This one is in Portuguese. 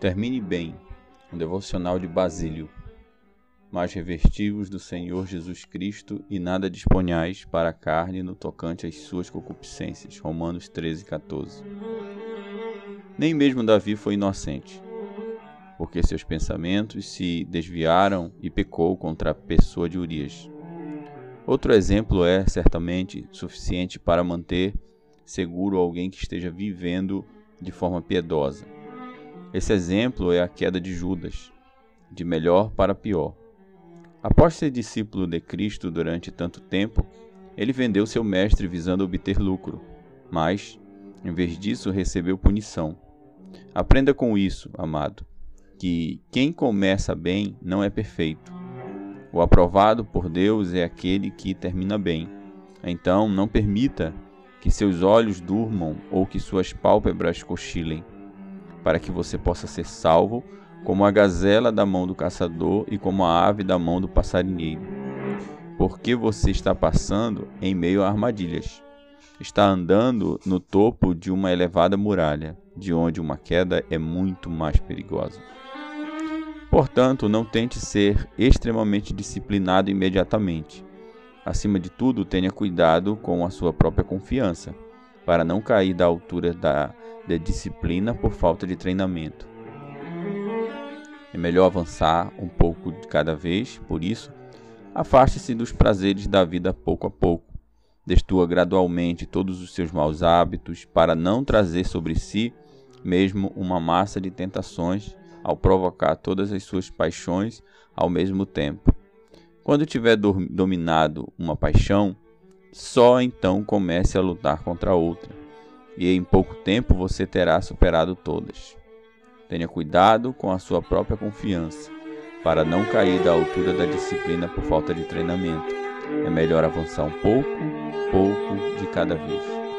Termine bem, um devocional de Basílio. Mas revestivos do Senhor Jesus Cristo e nada disponhais para a carne no tocante às suas concupiscências. Romanos 13, 14. Nem mesmo Davi foi inocente, porque seus pensamentos se desviaram e pecou contra a pessoa de Urias. Outro exemplo é, certamente, suficiente para manter seguro alguém que esteja vivendo de forma piedosa. Esse exemplo é a queda de Judas, de melhor para pior. Após ser discípulo de Cristo durante tanto tempo, ele vendeu seu mestre visando obter lucro, mas, em vez disso, recebeu punição. Aprenda com isso, amado, que quem começa bem não é perfeito. O aprovado por Deus é aquele que termina bem. Então, não permita que seus olhos durmam ou que suas pálpebras cochilem, para que você possa ser salvo, como a gazela da mão do caçador e como a ave da mão do passarinheiro. Porque você está passando em meio a armadilhas. Está andando no topo de uma elevada muralha, de onde uma queda é muito mais perigosa. Portanto, não tente ser extremamente disciplinado imediatamente Acima de tudo, tenha cuidado com a sua própria confiança, para não cair da altura da, da disciplina por falta de treinamento. É melhor avançar um pouco de cada vez, por isso, afaste-se dos prazeres da vida pouco a pouco. Destrua gradualmente todos os seus maus hábitos para não trazer sobre si mesmo uma massa de tentações ao provocar todas as suas paixões ao mesmo tempo. Quando tiver dominado uma paixão, só então comece a lutar contra outra, e em pouco tempo você terá superado todas. Tenha cuidado com a sua própria confiança, para não cair da altura da disciplina por falta de treinamento. É melhor avançar um pouco, pouco de cada vez.